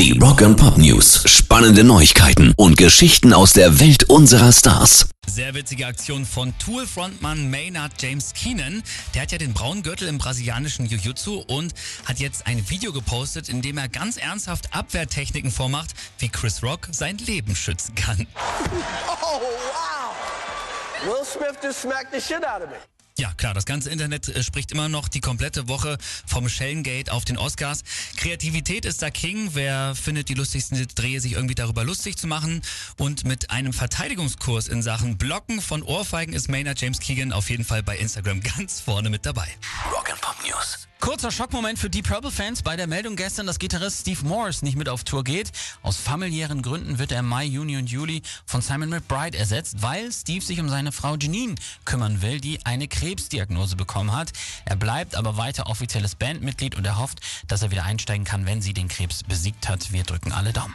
Die Rock and Pop News. Spannende Neuigkeiten und Geschichten aus der Welt unserer Stars. Sehr witzige Aktion von Tool-Frontmann Maynard James Keenan. Der hat ja den braunen Gürtel im brasilianischen Jiu-Jitsu und hat jetzt ein Video gepostet, in dem er ganz ernsthaft Abwehrtechniken vormacht, wie Chris Rock sein Leben schützen kann. Oh, wow. Will Smith just smacked the shit out of me. Ja, klar, das ganze Internet äh, spricht immer noch die komplette Woche vom Schellengate auf den Oscars. Kreativität ist da King. Wer findet die lustigsten Drehe, sich irgendwie darüber lustig zu machen? Und mit einem Verteidigungskurs in Sachen Blocken von Ohrfeigen ist Maynard James Keegan auf jeden Fall bei Instagram ganz vorne mit dabei. Rock and Pop News. Kurzer Schockmoment für Deep Purple-Fans bei der Meldung gestern, dass Gitarrist Steve Morris nicht mit auf Tour geht. Aus familiären Gründen wird er im Mai, Juni und Juli von Simon McBride ersetzt, weil Steve sich um seine Frau Janine kümmern will, die eine Krebsdiagnose bekommen hat. Er bleibt aber weiter offizielles Bandmitglied und er hofft, dass er wieder einsteigen kann, wenn sie den Krebs besiegt hat. Wir drücken alle Daumen.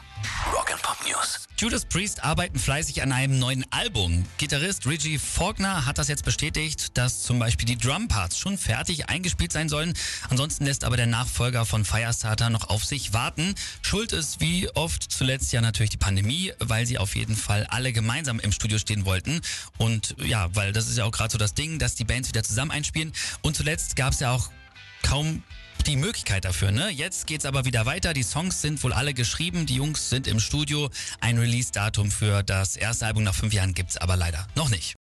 Rock and Pop News. Judas Priest arbeiten fleißig an einem neuen Album. Gitarrist Reggie Faulkner hat das jetzt bestätigt, dass zum Beispiel die Drumparts schon fertig eingespielt sein sollen. Ansonsten lässt aber der Nachfolger von Firestarter noch auf sich warten. Schuld ist wie oft zuletzt ja natürlich die Pandemie, weil sie auf jeden Fall alle gemeinsam im Studio stehen wollten. Und ja, weil das ist ja auch gerade so das Ding, dass die Bands wieder zusammen einspielen. Und zuletzt gab es ja auch kaum die Möglichkeit dafür. Ne? Jetzt geht's aber wieder weiter. Die Songs sind wohl alle geschrieben. Die Jungs sind im Studio. Ein Release-Datum für das erste Album nach fünf Jahren gibt's aber leider noch nicht.